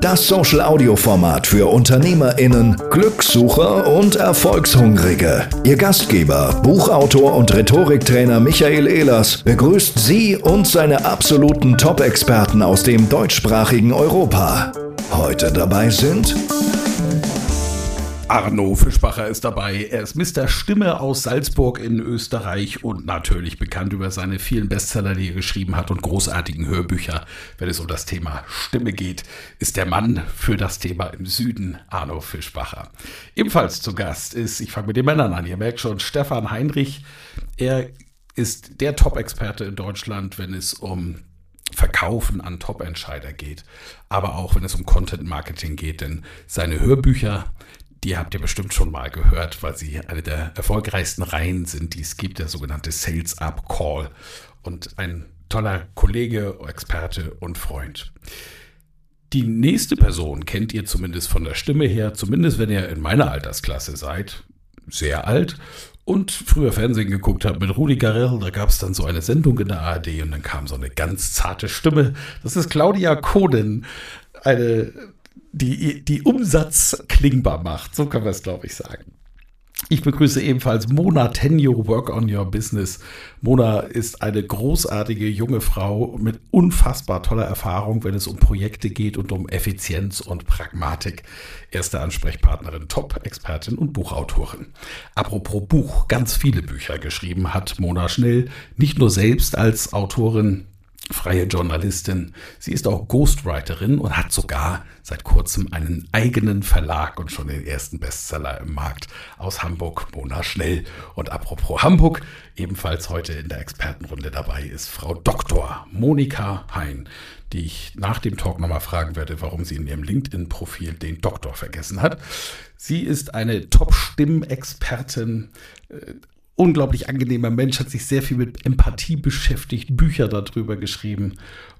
Das Social-Audio-Format für UnternehmerInnen, Glückssucher und Erfolgshungrige. Ihr Gastgeber, Buchautor und Rhetoriktrainer Michael Ehlers begrüßt Sie und seine absoluten Top-Experten aus dem deutschsprachigen Europa. Heute dabei sind Arno Fischbacher ist dabei. Er ist Mr. Stimme aus Salzburg in Österreich und natürlich bekannt über seine vielen Bestseller, die er geschrieben hat und großartigen Hörbücher. Wenn es um das Thema Stimme geht, ist der Mann für das Thema im Süden Arno Fischbacher. Ebenfalls zu Gast ist, ich fange mit den Männern an, ihr merkt schon, Stefan Heinrich. Er ist der Top-Experte in Deutschland, wenn es um Verkaufen an Top-Entscheider geht, aber auch wenn es um Content-Marketing geht, denn seine Hörbücher, die habt ihr bestimmt schon mal gehört, weil sie eine der erfolgreichsten Reihen sind, die es gibt, der sogenannte Sales Up Call. Und ein toller Kollege, Experte und Freund. Die nächste Person kennt ihr zumindest von der Stimme her, zumindest wenn ihr in meiner Altersklasse seid, sehr alt und früher Fernsehen geguckt habt mit Rudi Garell. Da gab es dann so eine Sendung in der ARD und dann kam so eine ganz zarte Stimme. Das ist Claudia Kohnen, eine die, die Umsatz klingbar macht. So kann man es, glaube ich, sagen. Ich begrüße ebenfalls Mona Tenyo, Work on Your Business. Mona ist eine großartige junge Frau mit unfassbar toller Erfahrung, wenn es um Projekte geht und um Effizienz und Pragmatik. Erste Ansprechpartnerin, Top-Expertin und Buchautorin. Apropos Buch, ganz viele Bücher geschrieben hat Mona Schnell, nicht nur selbst als Autorin freie Journalistin. Sie ist auch Ghostwriterin und hat sogar seit kurzem einen eigenen Verlag und schon den ersten Bestseller im Markt aus Hamburg, Mona Schnell. Und apropos Hamburg, ebenfalls heute in der Expertenrunde dabei ist Frau Dr. Monika Hein, die ich nach dem Talk nochmal fragen werde, warum sie in ihrem LinkedIn-Profil den Doktor vergessen hat. Sie ist eine Top-Stimmexpertin, äh, unglaublich angenehmer Mensch, hat sich sehr viel mit Empathie beschäftigt, Bücher darüber geschrieben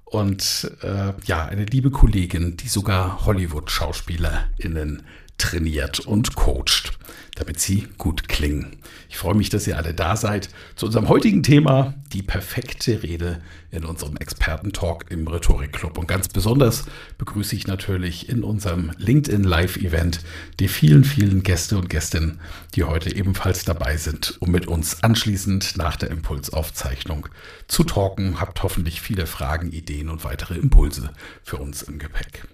und äh, ja, eine liebe Kollegin, die sogar Hollywood-SchauspielerInnen trainiert und coacht, damit sie gut klingen. Ich freue mich, dass ihr alle da seid zu unserem heutigen Thema, die perfekte Rede in unserem Experten-Talk im Rhetorik-Club. Und ganz besonders begrüße ich natürlich in unserem LinkedIn Live-Event die vielen, vielen Gäste und Gästinnen, die heute ebenfalls dabei sind, um mit uns anschließend nach der Impulsaufzeichnung zu talken. Habt hoffentlich viele Fragen, Ideen und weitere Impulse für uns im Gepäck.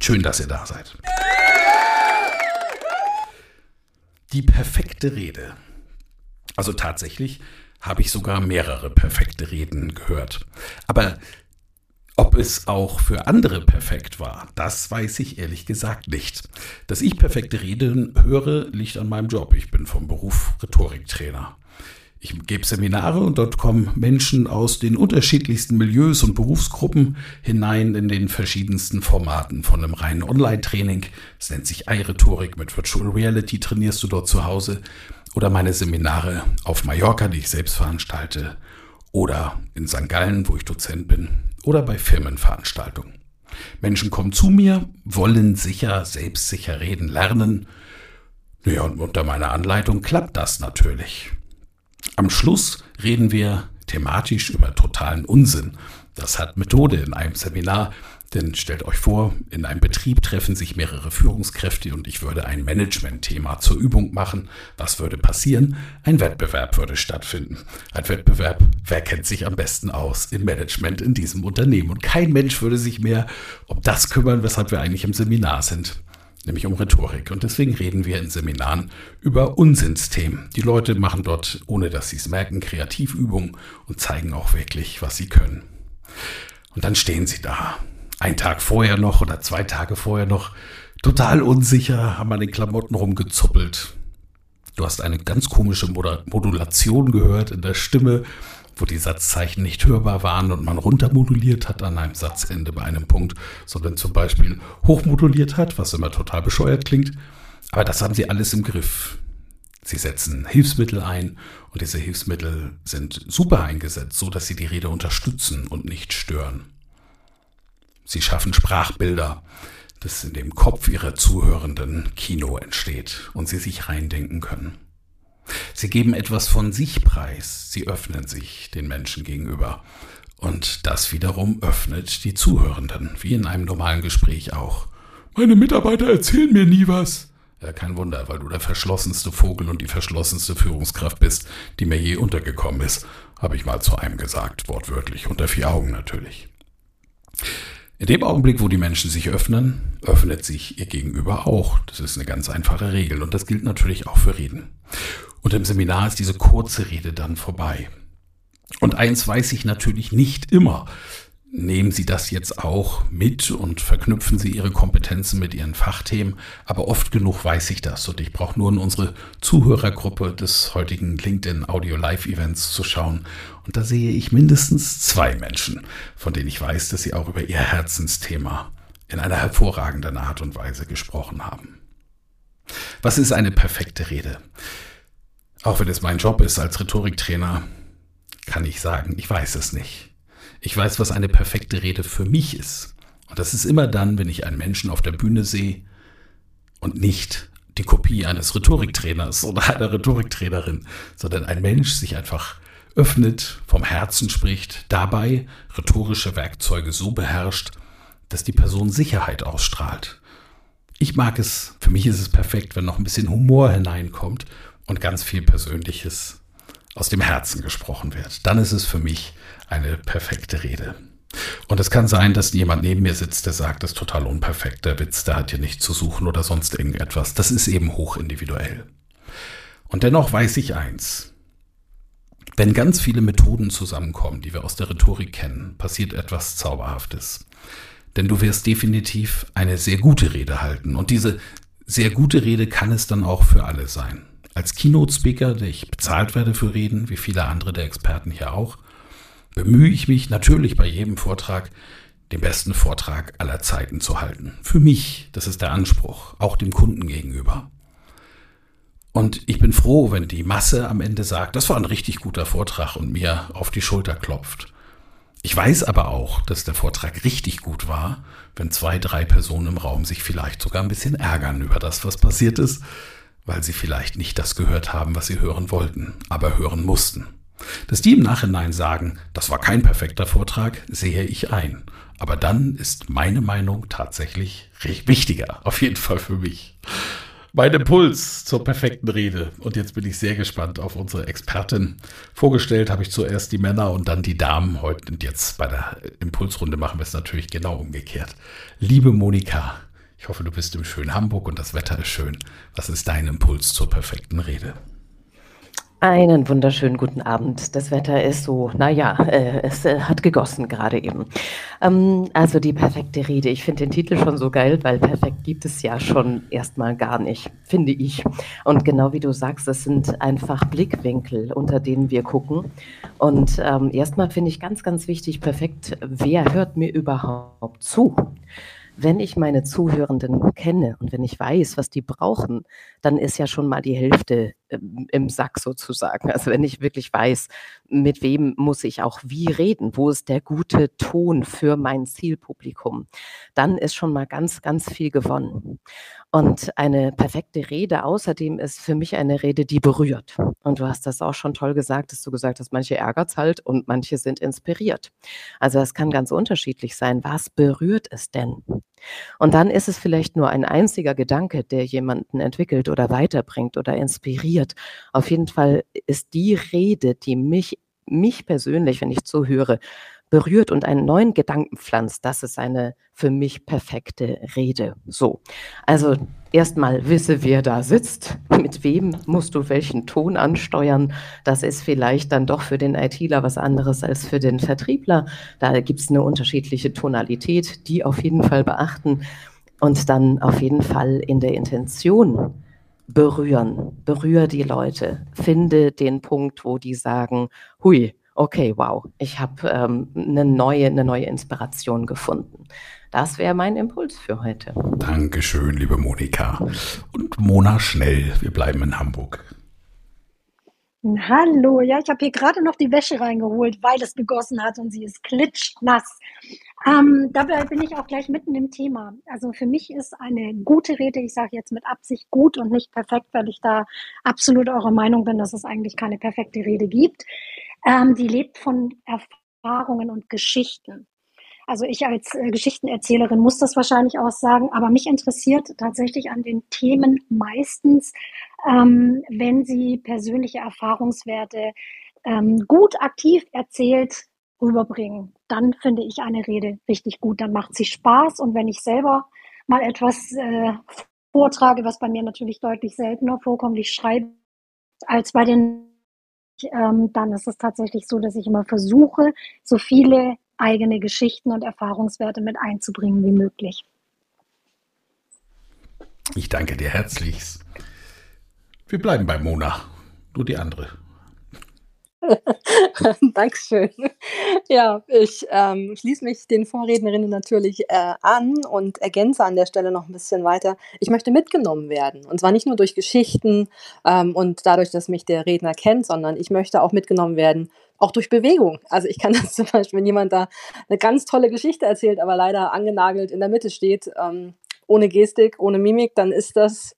Schön, dass ihr da seid. Die perfekte Rede. Also tatsächlich habe ich sogar mehrere perfekte Reden gehört. Aber ob es auch für andere perfekt war, das weiß ich ehrlich gesagt nicht. Dass ich perfekte Reden höre, liegt an meinem Job. Ich bin vom Beruf Rhetoriktrainer. Ich gebe Seminare und dort kommen Menschen aus den unterschiedlichsten Milieus und Berufsgruppen hinein in den verschiedensten Formaten. Von einem reinen Online-Training, es nennt sich iRhetorik, mit Virtual Reality trainierst du dort zu Hause. Oder meine Seminare auf Mallorca, die ich selbst veranstalte. Oder in St. Gallen, wo ich Dozent bin. Oder bei Firmenveranstaltungen. Menschen kommen zu mir, wollen sicher, selbstsicher reden lernen. Ja, und unter meiner Anleitung klappt das natürlich. Am Schluss reden wir thematisch über totalen Unsinn. Das hat Methode in einem Seminar, denn stellt euch vor, in einem Betrieb treffen sich mehrere Führungskräfte und ich würde ein Management-Thema zur Übung machen. Was würde passieren? Ein Wettbewerb würde stattfinden. Ein Wettbewerb, wer kennt sich am besten aus im Management in diesem Unternehmen? Und kein Mensch würde sich mehr um das kümmern, weshalb wir eigentlich im Seminar sind nämlich um Rhetorik. Und deswegen reden wir in Seminaren über Unsinnsthemen. Die Leute machen dort, ohne dass sie es merken, Kreativübungen und zeigen auch wirklich, was sie können. Und dann stehen sie da ein Tag vorher noch oder zwei Tage vorher noch total unsicher, haben an den Klamotten rumgezuppelt. Du hast eine ganz komische Modulation gehört in der Stimme, wo die Satzzeichen nicht hörbar waren und man runtermoduliert hat an einem Satzende bei einem Punkt, sondern zum Beispiel hochmoduliert hat, was immer total bescheuert klingt. Aber das haben sie alles im Griff. Sie setzen Hilfsmittel ein und diese Hilfsmittel sind super eingesetzt, so dass sie die Rede unterstützen und nicht stören. Sie schaffen Sprachbilder, dass in dem Kopf ihrer Zuhörenden Kino entsteht und sie sich reindenken können. Sie geben etwas von sich preis, sie öffnen sich den Menschen gegenüber. Und das wiederum öffnet die Zuhörenden, wie in einem normalen Gespräch auch. Meine Mitarbeiter erzählen mir nie was. Ja, kein Wunder, weil du der verschlossenste Vogel und die verschlossenste Führungskraft bist, die mir je untergekommen ist, habe ich mal zu einem gesagt, wortwörtlich, unter vier Augen natürlich. In dem Augenblick, wo die Menschen sich öffnen, öffnet sich ihr Gegenüber auch. Das ist eine ganz einfache Regel und das gilt natürlich auch für Reden. Und im Seminar ist diese kurze Rede dann vorbei. Und eins weiß ich natürlich nicht immer nehmen Sie das jetzt auch mit und verknüpfen Sie Ihre Kompetenzen mit Ihren Fachthemen. Aber oft genug weiß ich das und ich brauche nur in unsere Zuhörergruppe des heutigen LinkedIn Audio Live Events zu schauen. Und da sehe ich mindestens zwei Menschen, von denen ich weiß, dass sie auch über ihr Herzensthema in einer hervorragenden Art und Weise gesprochen haben. Was ist eine perfekte Rede? Auch wenn es mein Job ist als Rhetoriktrainer, kann ich sagen, ich weiß es nicht. Ich weiß, was eine perfekte Rede für mich ist. Und das ist immer dann, wenn ich einen Menschen auf der Bühne sehe und nicht die Kopie eines Rhetoriktrainers oder einer Rhetoriktrainerin, sondern ein Mensch sich einfach öffnet, vom Herzen spricht, dabei rhetorische Werkzeuge so beherrscht, dass die Person Sicherheit ausstrahlt. Ich mag es, für mich ist es perfekt, wenn noch ein bisschen Humor hineinkommt und ganz viel Persönliches aus dem Herzen gesprochen wird. Dann ist es für mich eine perfekte Rede. Und es kann sein, dass jemand neben mir sitzt, der sagt, das ist total unperfekt, der Witz, der hat hier nichts zu suchen oder sonst irgendetwas. Das ist eben hoch individuell. Und dennoch weiß ich eins. Wenn ganz viele Methoden zusammenkommen, die wir aus der Rhetorik kennen, passiert etwas Zauberhaftes. Denn du wirst definitiv eine sehr gute Rede halten. Und diese sehr gute Rede kann es dann auch für alle sein. Als Keynote-Speaker, der ich bezahlt werde für Reden, wie viele andere der Experten hier auch, bemühe ich mich natürlich bei jedem Vortrag, den besten Vortrag aller Zeiten zu halten. Für mich, das ist der Anspruch, auch dem Kunden gegenüber. Und ich bin froh, wenn die Masse am Ende sagt, das war ein richtig guter Vortrag und mir auf die Schulter klopft. Ich weiß aber auch, dass der Vortrag richtig gut war, wenn zwei, drei Personen im Raum sich vielleicht sogar ein bisschen ärgern über das, was passiert ist, weil sie vielleicht nicht das gehört haben, was sie hören wollten, aber hören mussten. Dass die im Nachhinein sagen, das war kein perfekter Vortrag, sehe ich ein. Aber dann ist meine Meinung tatsächlich wichtiger, auf jeden Fall für mich. Mein Impuls zur perfekten Rede. Und jetzt bin ich sehr gespannt auf unsere Expertin. Vorgestellt habe ich zuerst die Männer und dann die Damen. Heute und jetzt bei der Impulsrunde machen wir es natürlich genau umgekehrt. Liebe Monika, ich hoffe, du bist im schönen Hamburg und das Wetter ist schön. Was ist dein Impuls zur perfekten Rede? Einen wunderschönen guten Abend. Das Wetter ist so, naja, äh, es äh, hat gegossen gerade eben. Ähm, also die perfekte Rede. Ich finde den Titel schon so geil, weil perfekt gibt es ja schon erstmal gar nicht, finde ich. Und genau wie du sagst, es sind einfach Blickwinkel, unter denen wir gucken. Und ähm, erstmal finde ich ganz, ganz wichtig, perfekt, wer hört mir überhaupt zu? Wenn ich meine Zuhörenden kenne und wenn ich weiß, was die brauchen, dann ist ja schon mal die Hälfte im Sack sozusagen. Also wenn ich wirklich weiß, mit wem muss ich auch wie reden, wo ist der gute Ton für mein Zielpublikum, dann ist schon mal ganz, ganz viel gewonnen. Und eine perfekte Rede außerdem ist für mich eine Rede, die berührt. Und du hast das auch schon toll gesagt, dass du gesagt hast, manche ärgert es halt und manche sind inspiriert. Also es kann ganz unterschiedlich sein. Was berührt es denn? Und dann ist es vielleicht nur ein einziger Gedanke, der jemanden entwickelt oder weiterbringt oder inspiriert. Auf jeden Fall ist die Rede, die mich, mich persönlich, wenn ich zuhöre, berührt und einen neuen Gedanken pflanzt, das ist eine für mich perfekte Rede. So. Also erstmal wisse, wer da sitzt, mit wem musst du welchen Ton ansteuern. Das ist vielleicht dann doch für den ITler was anderes als für den Vertriebler. Da gibt es eine unterschiedliche Tonalität, die auf jeden Fall beachten und dann auf jeden Fall in der Intention berühren. Berühre die Leute. Finde den Punkt, wo die sagen, hui, okay, wow, ich habe ähm, eine, neue, eine neue Inspiration gefunden. Das wäre mein Impuls für heute. Dankeschön, liebe Monika. Und Mona Schnell, wir bleiben in Hamburg. Hallo, ja, ich habe hier gerade noch die Wäsche reingeholt, weil es gegossen hat und sie ist klitschnass. Ähm, dabei bin ich auch gleich mitten im Thema. Also für mich ist eine gute Rede, ich sage jetzt mit Absicht gut und nicht perfekt, weil ich da absolut eurer Meinung bin, dass es eigentlich keine perfekte Rede gibt. Ähm, die lebt von Erfahrungen und Geschichten. Also ich als äh, Geschichtenerzählerin muss das wahrscheinlich auch sagen, aber mich interessiert tatsächlich an den Themen meistens, ähm, wenn sie persönliche Erfahrungswerte ähm, gut aktiv erzählt rüberbringen. Dann finde ich eine Rede richtig gut. Dann macht sie Spaß und wenn ich selber mal etwas äh, vortrage, was bei mir natürlich deutlich seltener vorkommt, ich schreibe als bei den ähm, dann ist es tatsächlich so, dass ich immer versuche, so viele eigene Geschichten und Erfahrungswerte mit einzubringen wie möglich. Ich danke dir herzlichst. Wir bleiben bei Mona, nur die andere. Dankeschön. Ja, ich ähm, schließe mich den Vorrednerinnen natürlich äh, an und ergänze an der Stelle noch ein bisschen weiter. Ich möchte mitgenommen werden. Und zwar nicht nur durch Geschichten ähm, und dadurch, dass mich der Redner kennt, sondern ich möchte auch mitgenommen werden, auch durch Bewegung. Also ich kann das zum Beispiel, wenn jemand da eine ganz tolle Geschichte erzählt, aber leider angenagelt in der Mitte steht, ähm, ohne Gestik, ohne Mimik, dann ist das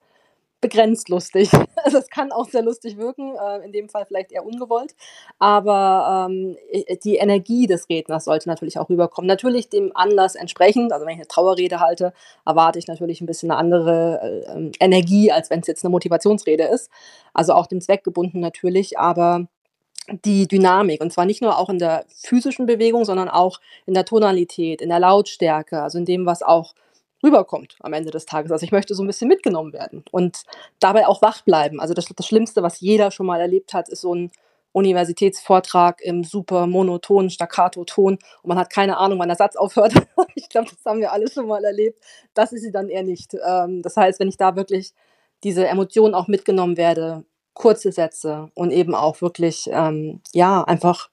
begrenzt lustig. Also es kann auch sehr lustig wirken, äh, in dem Fall vielleicht eher ungewollt, aber ähm, die Energie des Redners sollte natürlich auch rüberkommen. Natürlich dem Anlass entsprechend, also wenn ich eine Trauerrede halte, erwarte ich natürlich ein bisschen eine andere äh, Energie, als wenn es jetzt eine Motivationsrede ist. Also auch dem Zweck gebunden natürlich, aber die Dynamik und zwar nicht nur auch in der physischen Bewegung, sondern auch in der Tonalität, in der Lautstärke, also in dem, was auch rüberkommt am Ende des Tages. Also ich möchte so ein bisschen mitgenommen werden und dabei auch wach bleiben. Also das, das Schlimmste, was jeder schon mal erlebt hat, ist so ein Universitätsvortrag im super monotonen Staccato-Ton und man hat keine Ahnung, wann der Satz aufhört. ich glaube, das haben wir alle schon mal erlebt. Das ist sie dann eher nicht. Ähm, das heißt, wenn ich da wirklich diese Emotionen auch mitgenommen werde, kurze Sätze und eben auch wirklich, ähm, ja, einfach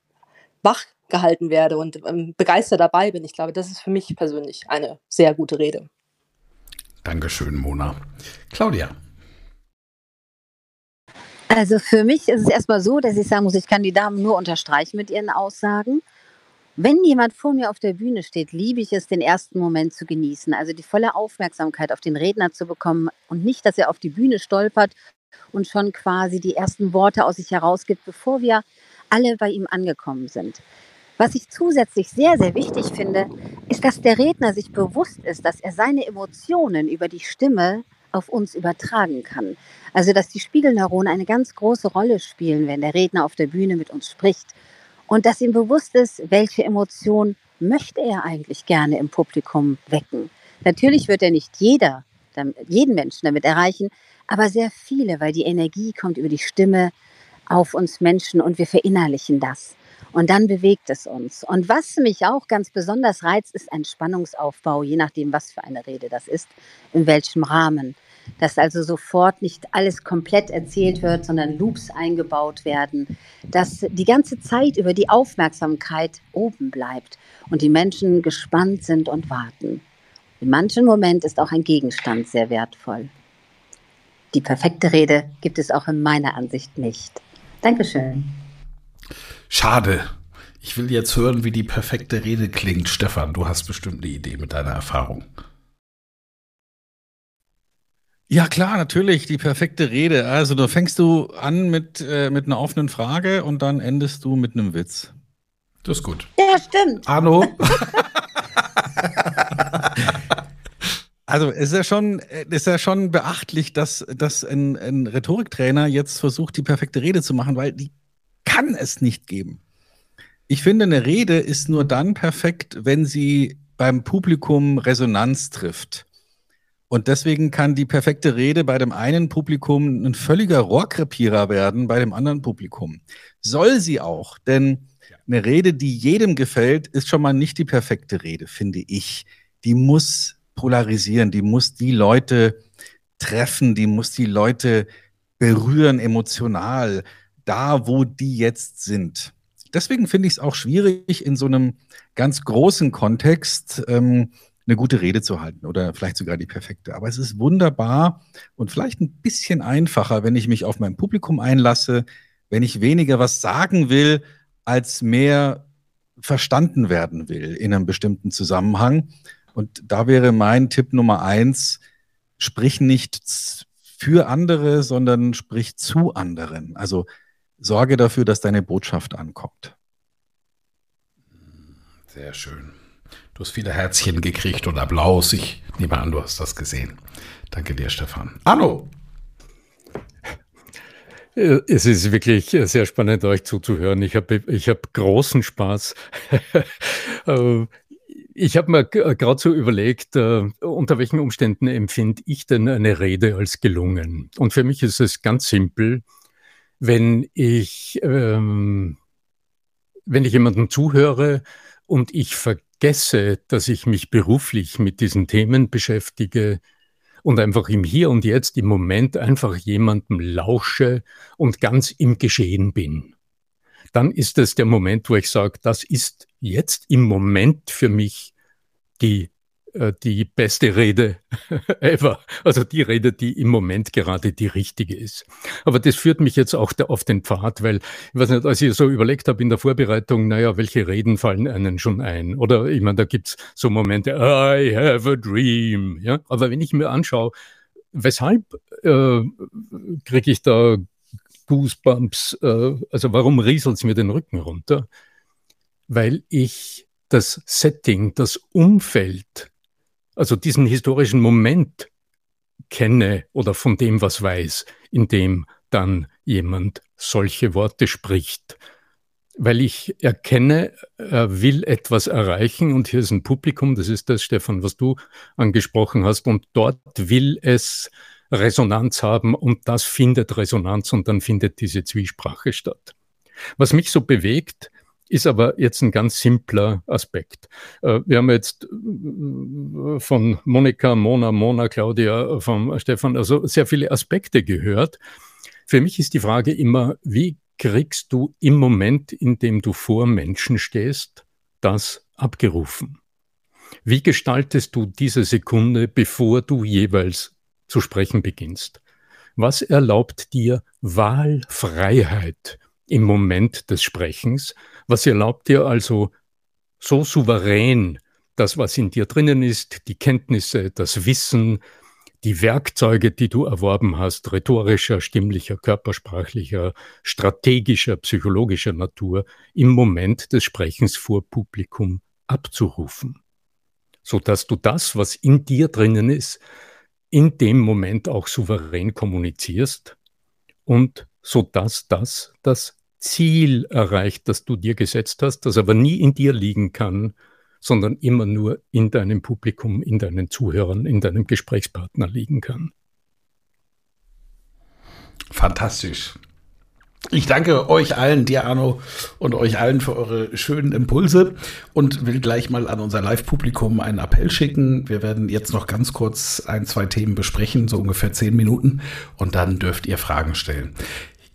wach gehalten werde und ähm, begeistert dabei bin. Ich glaube, das ist für mich persönlich eine sehr gute Rede. Dankeschön, Mona. Claudia. Also für mich ist es erstmal so, dass ich sagen muss, ich kann die Damen nur unterstreichen mit ihren Aussagen. Wenn jemand vor mir auf der Bühne steht, liebe ich es, den ersten Moment zu genießen, also die volle Aufmerksamkeit auf den Redner zu bekommen und nicht, dass er auf die Bühne stolpert und schon quasi die ersten Worte aus sich herausgibt, bevor wir alle bei ihm angekommen sind. Was ich zusätzlich sehr, sehr wichtig finde, ist, dass der Redner sich bewusst ist, dass er seine Emotionen über die Stimme auf uns übertragen kann. Also dass die Spiegelneuronen eine ganz große Rolle spielen, wenn der Redner auf der Bühne mit uns spricht. Und dass ihm bewusst ist, welche Emotion möchte er eigentlich gerne im Publikum wecken. Natürlich wird er nicht jeder, jeden Menschen damit erreichen, aber sehr viele, weil die Energie kommt über die Stimme auf uns Menschen und wir verinnerlichen das. Und dann bewegt es uns. Und was mich auch ganz besonders reizt, ist ein Spannungsaufbau, je nachdem, was für eine Rede das ist, in welchem Rahmen. Dass also sofort nicht alles komplett erzählt wird, sondern Loops eingebaut werden. Dass die ganze Zeit über die Aufmerksamkeit oben bleibt und die Menschen gespannt sind und warten. In manchen Moment ist auch ein Gegenstand sehr wertvoll. die perfekte Rede gibt es auch in meiner Ansicht nicht. Dankeschön. Schade. Ich will jetzt hören, wie die perfekte Rede klingt. Stefan, du hast bestimmt eine Idee mit deiner Erfahrung. Ja, klar, natürlich, die perfekte Rede. Also, da fängst du an mit, äh, mit einer offenen Frage und dann endest du mit einem Witz. Das ist gut. Ja, stimmt. Arno? Also es ist ja schon, ist ja schon beachtlich, dass, dass ein, ein Rhetoriktrainer jetzt versucht, die perfekte Rede zu machen, weil die kann es nicht geben. Ich finde, eine Rede ist nur dann perfekt, wenn sie beim Publikum Resonanz trifft. Und deswegen kann die perfekte Rede bei dem einen Publikum ein völliger Rohrkrepierer werden, bei dem anderen Publikum. Soll sie auch, denn eine Rede, die jedem gefällt, ist schon mal nicht die perfekte Rede, finde ich. Die muss polarisieren, die muss die Leute treffen, die muss die Leute berühren emotional, da wo die jetzt sind. Deswegen finde ich es auch schwierig, in so einem ganz großen Kontext ähm, eine gute Rede zu halten oder vielleicht sogar die perfekte. Aber es ist wunderbar und vielleicht ein bisschen einfacher, wenn ich mich auf mein Publikum einlasse, wenn ich weniger was sagen will, als mehr verstanden werden will in einem bestimmten Zusammenhang. Und da wäre mein Tipp Nummer eins, sprich nicht für andere, sondern sprich zu anderen. Also sorge dafür, dass deine Botschaft ankommt. Sehr schön. Du hast viele Herzchen gekriegt und Applaus. Ich nehme an, du hast das gesehen. Danke dir, Stefan. Arno! Äh, es ist wirklich äh, sehr spannend, euch zuzuhören. Ich habe ich hab großen Spaß. Äh, ich habe mir gerade so überlegt, unter welchen Umständen empfinde ich denn eine Rede als gelungen? Und für mich ist es ganz simpel, wenn ich, ähm, wenn ich jemandem zuhöre und ich vergesse, dass ich mich beruflich mit diesen Themen beschäftige, und einfach im Hier und Jetzt, im Moment einfach jemandem lausche und ganz im Geschehen bin. Dann ist es der Moment, wo ich sage, das ist jetzt im Moment für mich die die beste Rede ever. Also die Rede, die im Moment gerade die richtige ist. Aber das führt mich jetzt auch auf den Pfad, weil, ich weiß nicht, als ich so überlegt habe in der Vorbereitung, naja, welche Reden fallen einen schon ein? Oder ich meine, da gibt's so Momente, I have a dream. Ja? Aber wenn ich mir anschaue, weshalb äh, kriege ich da Goosebumps, äh, also warum rieselt's mir den Rücken runter? Weil ich das Setting, das Umfeld also diesen historischen Moment kenne oder von dem was weiß, in dem dann jemand solche Worte spricht. Weil ich erkenne, er will etwas erreichen und hier ist ein Publikum, das ist das, Stefan, was du angesprochen hast, und dort will es Resonanz haben und das findet Resonanz und dann findet diese Zwiesprache statt. Was mich so bewegt, ist aber jetzt ein ganz simpler Aspekt. Äh, wir haben jetzt äh, von Monika, Mona, Mona, Claudia, von Stefan, also sehr viele Aspekte gehört. Für mich ist die Frage immer, wie kriegst du im Moment, in dem du vor Menschen stehst, das abgerufen? Wie gestaltest du diese Sekunde, bevor du jeweils zu sprechen beginnst? Was erlaubt dir Wahlfreiheit im Moment des Sprechens? Was erlaubt dir also so souverän das, was in dir drinnen ist, die Kenntnisse, das Wissen, die Werkzeuge, die du erworben hast, rhetorischer, stimmlicher, körpersprachlicher, strategischer, psychologischer Natur, im Moment des Sprechens vor Publikum abzurufen, so dass du das, was in dir drinnen ist, in dem Moment auch souverän kommunizierst und so dass das das Ziel erreicht, das du dir gesetzt hast, das aber nie in dir liegen kann, sondern immer nur in deinem Publikum, in deinen Zuhörern, in deinem Gesprächspartner liegen kann. Fantastisch. Ich danke euch allen, dir Arno und euch allen für eure schönen Impulse und will gleich mal an unser Live-Publikum einen Appell schicken. Wir werden jetzt noch ganz kurz ein, zwei Themen besprechen, so ungefähr zehn Minuten und dann dürft ihr Fragen stellen.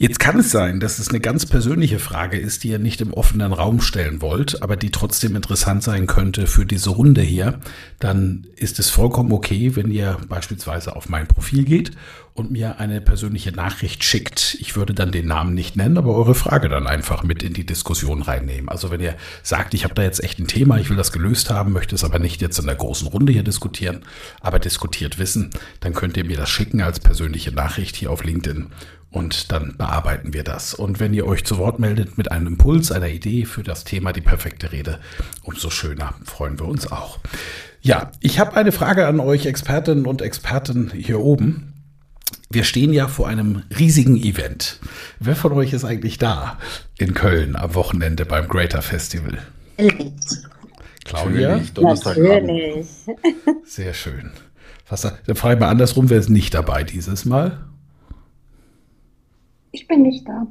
Jetzt kann es sein, dass es eine ganz persönliche Frage ist, die ihr nicht im offenen Raum stellen wollt, aber die trotzdem interessant sein könnte für diese Runde hier. Dann ist es vollkommen okay, wenn ihr beispielsweise auf mein Profil geht und mir eine persönliche Nachricht schickt. Ich würde dann den Namen nicht nennen, aber eure Frage dann einfach mit in die Diskussion reinnehmen. Also wenn ihr sagt, ich habe da jetzt echt ein Thema, ich will das gelöst haben, möchte es aber nicht jetzt in der großen Runde hier diskutieren, aber diskutiert wissen, dann könnt ihr mir das schicken als persönliche Nachricht hier auf LinkedIn und dann bearbeiten wir das. Und wenn ihr euch zu Wort meldet mit einem Impuls, einer Idee für das Thema die perfekte Rede, umso schöner freuen wir uns auch. Ja, ich habe eine Frage an euch Expertinnen und Experten hier oben. Wir stehen ja vor einem riesigen Event. Wer von euch ist eigentlich da in Köln am Wochenende beim Greater Festival? Claudia? Natürlich. Sehr schön. Was, dann frage ich mal andersrum, wer ist nicht dabei dieses Mal? Ich bin nicht da.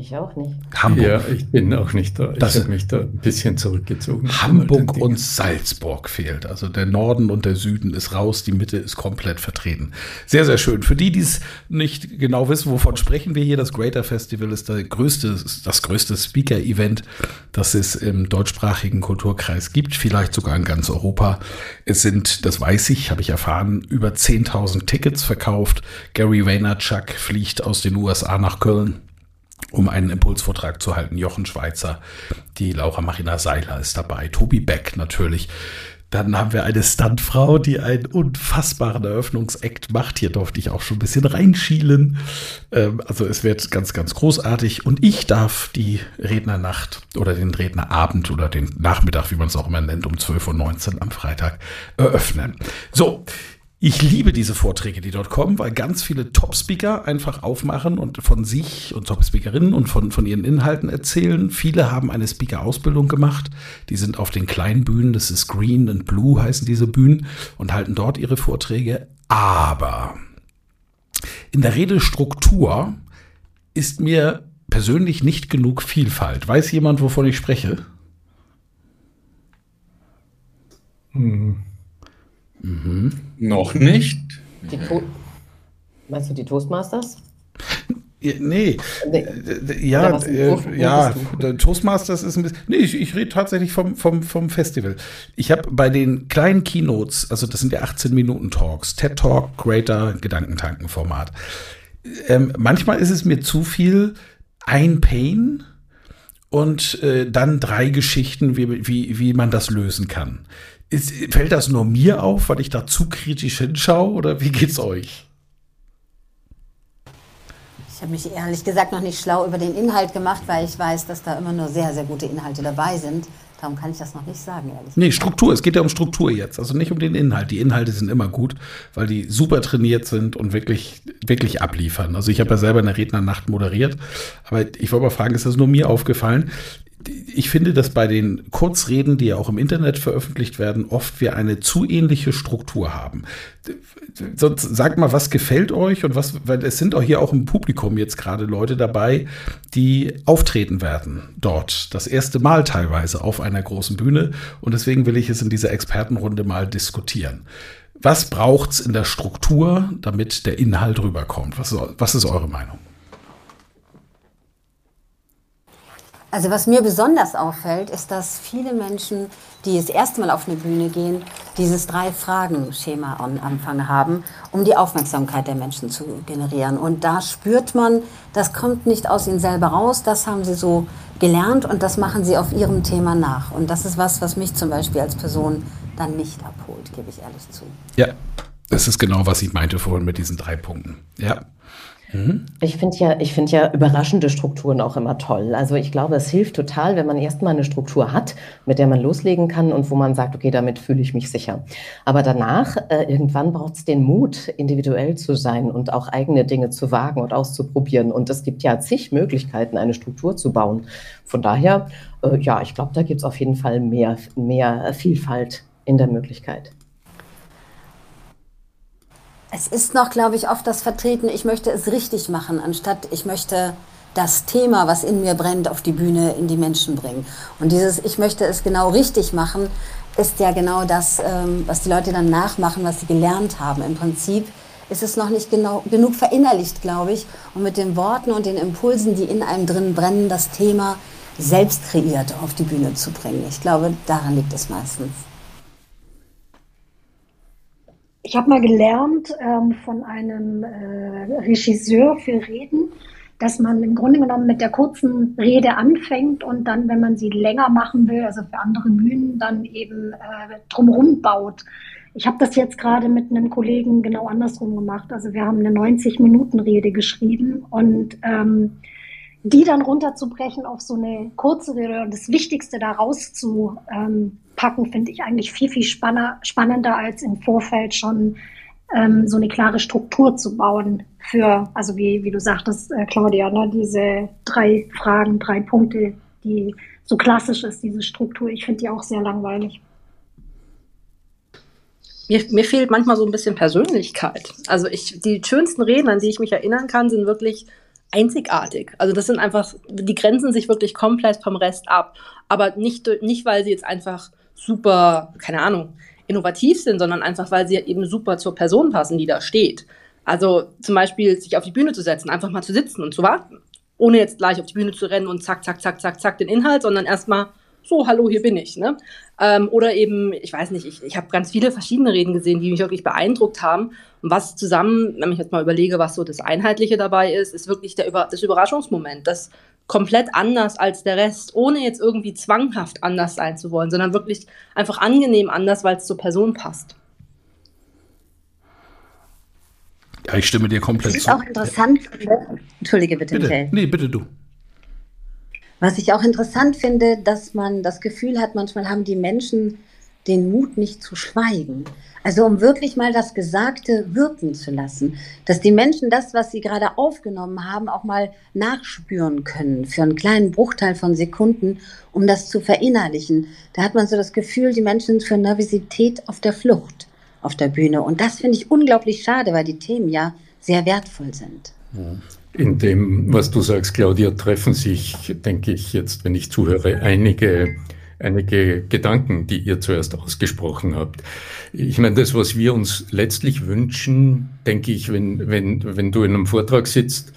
Ich auch nicht. Hamburg. Ja, ich bin auch nicht da. Ich habe mich da ein bisschen zurückgezogen. Hamburg und Salzburg fehlt. Also der Norden und der Süden ist raus, die Mitte ist komplett vertreten. Sehr, sehr schön. Für die, die es nicht genau wissen, wovon sprechen wir hier, das Greater Festival ist der größte, das größte Speaker-Event, das es im deutschsprachigen Kulturkreis gibt, vielleicht sogar in ganz Europa. Es sind, das weiß ich, habe ich erfahren, über 10.000 Tickets verkauft. Gary Vaynerchuk fliegt aus den USA nach Köln um einen Impulsvortrag zu halten. Jochen Schweizer, die Laura Marina Seiler ist dabei, Tobi Beck natürlich. Dann haben wir eine Stuntfrau, die einen unfassbaren Eröffnungsakt macht. Hier durfte ich auch schon ein bisschen reinschielen. Ähm, also es wird ganz, ganz großartig. Und ich darf die Rednernacht oder den Rednerabend oder den Nachmittag, wie man es auch immer nennt, um 12.19 Uhr am Freitag eröffnen. So, ich liebe diese Vorträge, die dort kommen, weil ganz viele Top-Speaker einfach aufmachen und von sich und Top-Speakerinnen und von, von ihren Inhalten erzählen. Viele haben eine Speaker-Ausbildung gemacht. Die sind auf den kleinen Bühnen, das ist Green and Blue heißen diese Bühnen und halten dort ihre Vorträge. Aber in der Redestruktur ist mir persönlich nicht genug Vielfalt. Weiß jemand, wovon ich spreche? Hm. Mhm. Noch nicht. Die Meinst du die Toastmasters? Nee. nee. Ja, äh, ja, Toastmasters ist ein bisschen. Nee, ich, ich rede tatsächlich vom, vom, vom Festival. Ich habe bei den kleinen Keynotes, also das sind ja 18 Minuten Talks, TED Talk, Greater Gedankentanken-Format. Ähm, manchmal ist es mir zu viel ein Pain und äh, dann drei Geschichten, wie, wie, wie man das lösen kann. Ist, fällt das nur mir auf, weil ich da zu kritisch hinschaue oder wie geht's euch? Ich habe mich ehrlich gesagt noch nicht schlau über den Inhalt gemacht, weil ich weiß, dass da immer nur sehr, sehr gute Inhalte dabei sind. Darum kann ich das noch nicht sagen, ehrlich Nee, Struktur. Es geht ja um Struktur jetzt. Also nicht um den Inhalt. Die Inhalte sind immer gut, weil die super trainiert sind und wirklich, wirklich abliefern. Also ich habe ja selber eine Rednernacht moderiert. Aber ich wollte mal fragen, ist das nur mir aufgefallen? Ich finde, dass bei den Kurzreden, die ja auch im Internet veröffentlicht werden, oft wir eine zu ähnliche Struktur haben. Sonst sagt mal, was gefällt euch und was, weil es sind auch hier auch im Publikum jetzt gerade Leute dabei, die auftreten werden dort. Das erste Mal teilweise auf einer großen Bühne. Und deswegen will ich es in dieser Expertenrunde mal diskutieren. Was braucht's in der Struktur, damit der Inhalt rüberkommt? Was ist, was ist eure Meinung? Also was mir besonders auffällt, ist, dass viele Menschen, die das erste Mal auf eine Bühne gehen, dieses Drei-Fragen-Schema am Anfang haben, um die Aufmerksamkeit der Menschen zu generieren. Und da spürt man, das kommt nicht aus ihnen selber raus, das haben sie so gelernt und das machen sie auf ihrem Thema nach. Und das ist was, was mich zum Beispiel als Person dann nicht abholt, gebe ich ehrlich zu. Ja, das ist genau, was ich meinte vorhin mit diesen drei Punkten. Ja. Mhm. Ich finde ja, ich finde ja überraschende Strukturen auch immer toll. Also ich glaube, es hilft total, wenn man erstmal eine Struktur hat, mit der man loslegen kann und wo man sagt, okay, damit fühle ich mich sicher. Aber danach, äh, irgendwann braucht es den Mut, individuell zu sein und auch eigene Dinge zu wagen und auszuprobieren. Und es gibt ja zig Möglichkeiten, eine Struktur zu bauen. Von daher, äh, ja, ich glaube, da gibt es auf jeden Fall mehr, mehr Vielfalt in der Möglichkeit. Es ist noch, glaube ich, oft das Vertreten, ich möchte es richtig machen, anstatt ich möchte das Thema, was in mir brennt, auf die Bühne in die Menschen bringen. Und dieses Ich möchte es genau richtig machen, ist ja genau das, ähm, was die Leute dann nachmachen, was sie gelernt haben. Im Prinzip ist es noch nicht genau, genug verinnerlicht, glaube ich, um mit den Worten und den Impulsen, die in einem drin brennen, das Thema selbst kreiert auf die Bühne zu bringen. Ich glaube, daran liegt es meistens. Ich habe mal gelernt ähm, von einem äh, Regisseur für Reden, dass man im Grunde genommen mit der kurzen Rede anfängt und dann, wenn man sie länger machen will, also für andere Bühnen, dann eben äh, drumherum baut. Ich habe das jetzt gerade mit einem Kollegen genau andersrum gemacht. Also wir haben eine 90-Minuten-Rede geschrieben und ähm, die dann runterzubrechen auf so eine kurze Rede und das Wichtigste da rauszupacken, finde ich eigentlich viel, viel spannender als im Vorfeld schon ähm, so eine klare Struktur zu bauen für, also wie, wie du sagtest, äh, Claudia, ne, diese drei Fragen, drei Punkte, die so klassisch ist, diese Struktur. Ich finde die auch sehr langweilig. Mir, mir, fehlt manchmal so ein bisschen Persönlichkeit. Also ich, die schönsten Reden, an die ich mich erinnern kann, sind wirklich einzigartig. Also das sind einfach, die grenzen sich wirklich komplett vom Rest ab. Aber nicht, nicht weil sie jetzt einfach super, keine Ahnung, innovativ sind, sondern einfach, weil sie eben super zur Person passen, die da steht. Also zum Beispiel sich auf die Bühne zu setzen, einfach mal zu sitzen und zu warten. Ohne jetzt gleich auf die Bühne zu rennen und zack, zack, zack, zack, zack den Inhalt, sondern erstmal so, hallo, hier bin ich. Ne? Ähm, oder eben, ich weiß nicht, ich, ich habe ganz viele verschiedene Reden gesehen, die mich wirklich beeindruckt haben. Und was zusammen, wenn ich jetzt mal überlege, was so das Einheitliche dabei ist, ist wirklich der Über das Überraschungsmoment. Das komplett anders als der Rest, ohne jetzt irgendwie zwanghaft anders sein zu wollen, sondern wirklich einfach angenehm anders, weil es zur Person passt. Ja, ich stimme dir komplett zu. Das ist auch interessant. Entschuldige bitte, bitte. Michael. Nee, bitte du. Was ich auch interessant finde, dass man das Gefühl hat, manchmal haben die Menschen den Mut nicht zu schweigen. Also um wirklich mal das Gesagte wirken zu lassen, dass die Menschen das, was sie gerade aufgenommen haben, auch mal nachspüren können für einen kleinen Bruchteil von Sekunden, um das zu verinnerlichen. Da hat man so das Gefühl, die Menschen sind für Nervosität auf der Flucht auf der Bühne. Und das finde ich unglaublich schade, weil die Themen ja sehr wertvoll sind. In dem, was du sagst, Claudia, treffen sich, denke ich, jetzt, wenn ich zuhöre, einige einige Gedanken, die ihr zuerst ausgesprochen habt. Ich meine, das, was wir uns letztlich wünschen, denke ich, wenn, wenn, wenn du in einem Vortrag sitzt,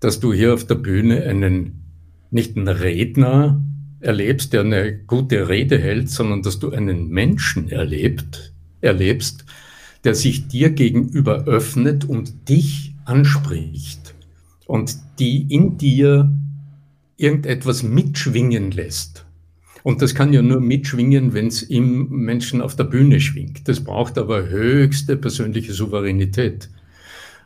dass du hier auf der Bühne einen, nicht einen Redner erlebst, der eine gute Rede hält, sondern dass du einen Menschen erlebt, erlebst, der sich dir gegenüber öffnet und dich anspricht und die in dir irgendetwas mitschwingen lässt. Und das kann ja nur mitschwingen, wenn es im Menschen auf der Bühne schwingt. Das braucht aber höchste persönliche Souveränität.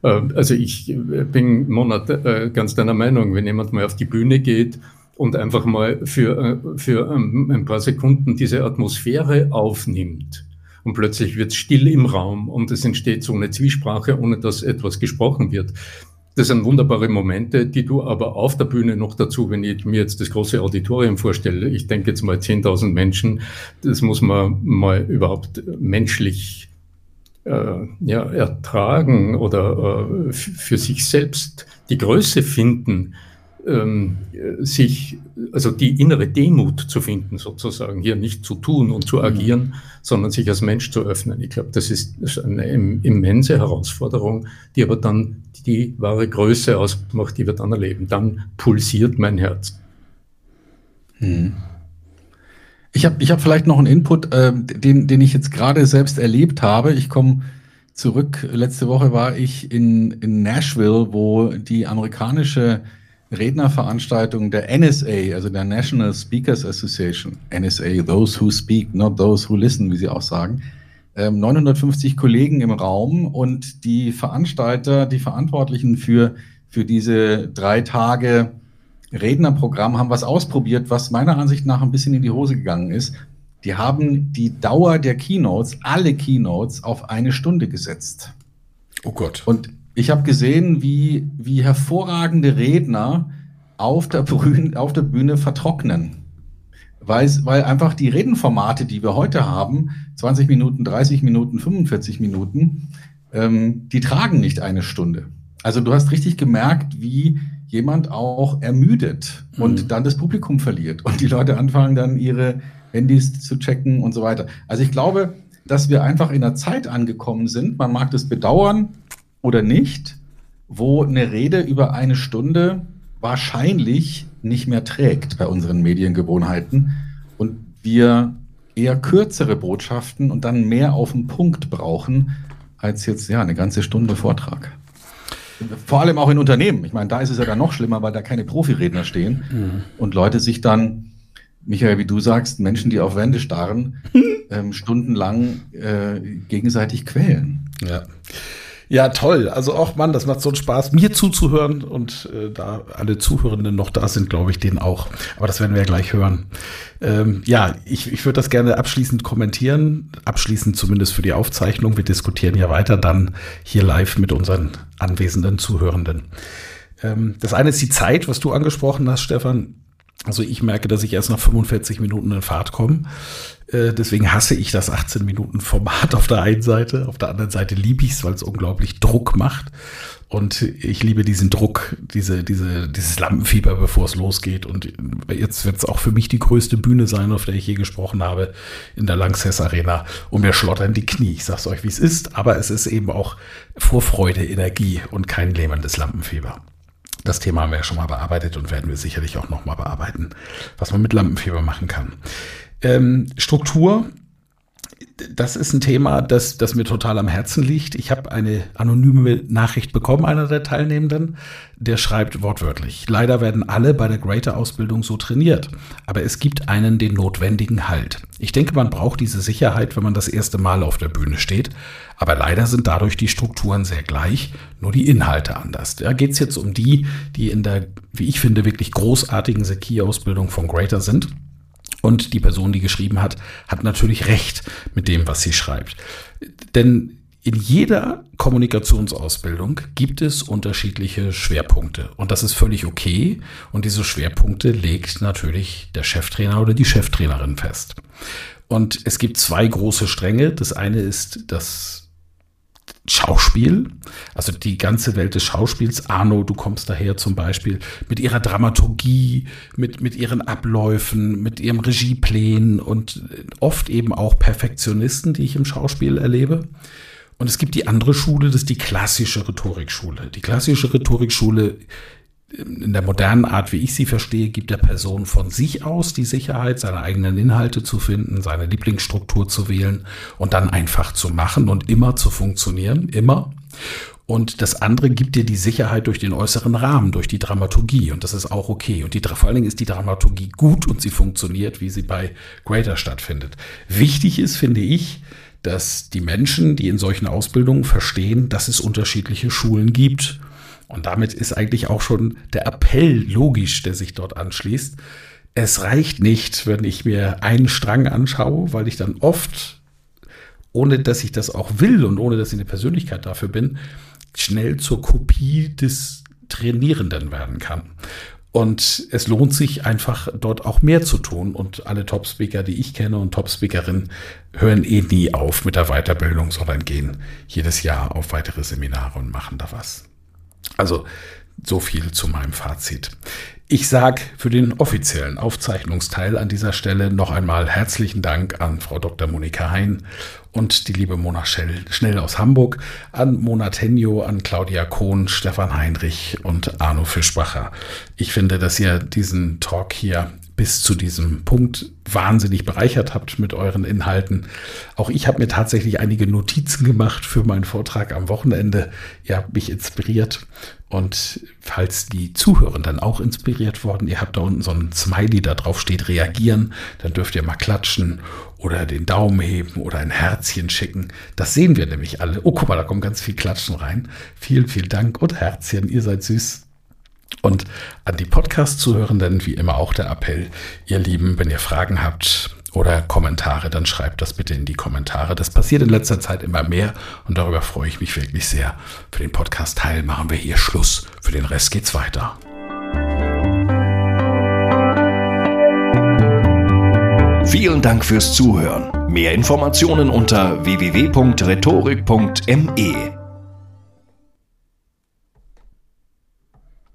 Ähm, also ich äh, bin Monat äh, ganz deiner Meinung, wenn jemand mal auf die Bühne geht und einfach mal für, äh, für ähm, ein paar Sekunden diese Atmosphäre aufnimmt und plötzlich wird es still im Raum und es entsteht so eine Zwiesprache, ohne dass etwas gesprochen wird. Das sind wunderbare Momente, die du aber auf der Bühne noch dazu, wenn ich mir jetzt das große Auditorium vorstelle, ich denke jetzt mal 10.000 Menschen, das muss man mal überhaupt menschlich äh, ja, ertragen oder äh, für sich selbst die Größe finden, ähm, sich, also die innere Demut zu finden, sozusagen, hier nicht zu tun und zu mhm. agieren, mhm. sondern sich als Mensch zu öffnen. Ich glaube, das ist, das ist eine immense Herausforderung, die aber dann die wahre Größe ausmacht, die wir dann erleben. Dann pulsiert mein Herz. Mhm. Ich habe ich hab vielleicht noch einen Input, äh, den, den ich jetzt gerade selbst erlebt habe. Ich komme zurück. Letzte Woche war ich in, in Nashville, wo die amerikanische Rednerveranstaltung der NSA, also der National Speakers Association, NSA, those who speak, not those who listen, wie sie auch sagen, 950 ähm, Kollegen im Raum und die Veranstalter, die Verantwortlichen für, für diese drei Tage Rednerprogramm haben was ausprobiert, was meiner Ansicht nach ein bisschen in die Hose gegangen ist. Die haben die Dauer der Keynotes, alle Keynotes, auf eine Stunde gesetzt. Oh Gott. Und ich habe gesehen, wie, wie hervorragende Redner auf der, Bühne, auf der Bühne vertrocknen. Weil, weil einfach die Redenformate, die wir heute haben, 20 Minuten, 30 Minuten, 45 Minuten, ähm, die tragen nicht eine Stunde. Also du hast richtig gemerkt, wie jemand auch ermüdet mhm. und dann das Publikum verliert und die Leute anfangen dann ihre Handys zu checken und so weiter. Also ich glaube, dass wir einfach in einer Zeit angekommen sind, man mag das bedauern, oder nicht, wo eine Rede über eine Stunde wahrscheinlich nicht mehr trägt bei unseren Mediengewohnheiten und wir eher kürzere Botschaften und dann mehr auf den Punkt brauchen, als jetzt ja eine ganze Stunde Vortrag. Vor allem auch in Unternehmen. Ich meine, da ist es ja dann noch schlimmer, weil da keine Profiredner stehen mhm. und Leute sich dann, Michael, wie du sagst, Menschen, die auf Wände starren, ähm, stundenlang äh, gegenseitig quälen. Ja. Ja, toll. Also auch Mann, das macht so einen Spaß, mir zuzuhören und äh, da alle Zuhörenden noch da sind, glaube ich, denen auch. Aber das werden wir ja gleich hören. Ähm, ja, ich, ich würde das gerne abschließend kommentieren, abschließend zumindest für die Aufzeichnung. Wir diskutieren ja weiter dann hier live mit unseren anwesenden Zuhörenden. Ähm, das eine ist die Zeit, was du angesprochen hast, Stefan. Also ich merke, dass ich erst nach 45 Minuten in Fahrt komme. Äh, deswegen hasse ich das 18 Minuten Format auf der einen Seite. Auf der anderen Seite liebe ich es, weil es unglaublich Druck macht. Und ich liebe diesen Druck, diese, diese, dieses Lampenfieber, bevor es losgeht. Und jetzt wird es auch für mich die größte Bühne sein, auf der ich je gesprochen habe, in der Lanxess Arena. Und mir schlottern die Knie. Ich sag's euch, wie es ist. Aber es ist eben auch Vorfreude, Energie und kein lähmendes Lampenfieber. Das Thema haben wir ja schon mal bearbeitet und werden wir sicherlich auch noch mal bearbeiten, was man mit Lampenfieber machen kann. Ähm, Struktur, das ist ein Thema, das, das mir total am Herzen liegt. Ich habe eine anonyme Nachricht bekommen, einer der Teilnehmenden, der schreibt wortwörtlich, leider werden alle bei der Greater-Ausbildung so trainiert, aber es gibt einen den notwendigen Halt. Ich denke, man braucht diese Sicherheit, wenn man das erste Mal auf der Bühne steht, aber leider sind dadurch die Strukturen sehr gleich, nur die Inhalte anders. Da geht es jetzt um die, die in der, wie ich finde, wirklich großartigen Seki-Ausbildung von Greater sind und die Person, die geschrieben hat, hat natürlich recht mit dem, was sie schreibt. Denn in jeder Kommunikationsausbildung gibt es unterschiedliche Schwerpunkte und das ist völlig okay und diese Schwerpunkte legt natürlich der Cheftrainer oder die Cheftrainerin fest. Und es gibt zwei große Stränge. Das eine ist das Schauspiel, also die ganze Welt des Schauspiels. Arno, du kommst daher zum Beispiel mit ihrer Dramaturgie, mit, mit ihren Abläufen, mit ihrem Regieplänen und oft eben auch Perfektionisten, die ich im Schauspiel erlebe. Und es gibt die andere Schule, das ist die klassische Rhetorikschule. Die klassische Rhetorikschule in der modernen Art, wie ich sie verstehe, gibt der Person von sich aus die Sicherheit, seine eigenen Inhalte zu finden, seine Lieblingsstruktur zu wählen und dann einfach zu machen und immer zu funktionieren, immer. Und das andere gibt dir die Sicherheit durch den äußeren Rahmen, durch die Dramaturgie. Und das ist auch okay. Und die, vor allen Dingen ist die Dramaturgie gut und sie funktioniert, wie sie bei Greater stattfindet. Wichtig ist, finde ich, dass die Menschen, die in solchen Ausbildungen verstehen, dass es unterschiedliche Schulen gibt und damit ist eigentlich auch schon der Appell logisch, der sich dort anschließt. Es reicht nicht, wenn ich mir einen Strang anschaue, weil ich dann oft, ohne dass ich das auch will und ohne dass ich eine Persönlichkeit dafür bin, schnell zur Kopie des Trainierenden werden kann. Und es lohnt sich einfach dort auch mehr zu tun. Und alle Top-Speaker, die ich kenne und Top-Speakerinnen, hören eh nie auf mit der Weiterbildung, sondern gehen jedes Jahr auf weitere Seminare und machen da was. Also so viel zu meinem Fazit. Ich sage für den offiziellen Aufzeichnungsteil an dieser Stelle noch einmal herzlichen Dank an Frau Dr. Monika Hein und die liebe Mona Schnell aus Hamburg, an Mona Tenjo, an Claudia Kohn, Stefan Heinrich und Arno Fischbacher. Ich finde, dass ihr diesen Talk hier bis zu diesem Punkt wahnsinnig bereichert habt mit euren Inhalten. Auch ich habe mir tatsächlich einige Notizen gemacht für meinen Vortrag am Wochenende. Ihr habt mich inspiriert. Und falls die Zuhörenden auch inspiriert worden, ihr habt da unten so ein Smiley, da drauf steht reagieren, dann dürft ihr mal klatschen oder den Daumen heben oder ein Herzchen schicken. Das sehen wir nämlich alle. Oh, guck mal, da kommen ganz viel Klatschen rein. Vielen, vielen Dank und Herzchen, ihr seid süß. Und an die Podcast-Zuhörenden wie immer auch der Appell, ihr Lieben, wenn ihr Fragen habt oder Kommentare, dann schreibt das bitte in die Kommentare. Das passiert in letzter Zeit immer mehr und darüber freue ich mich wirklich sehr. Für den Podcast-Teil machen wir hier Schluss. Für den Rest geht's weiter. Vielen Dank fürs Zuhören. Mehr Informationen unter www.rhetorik.me.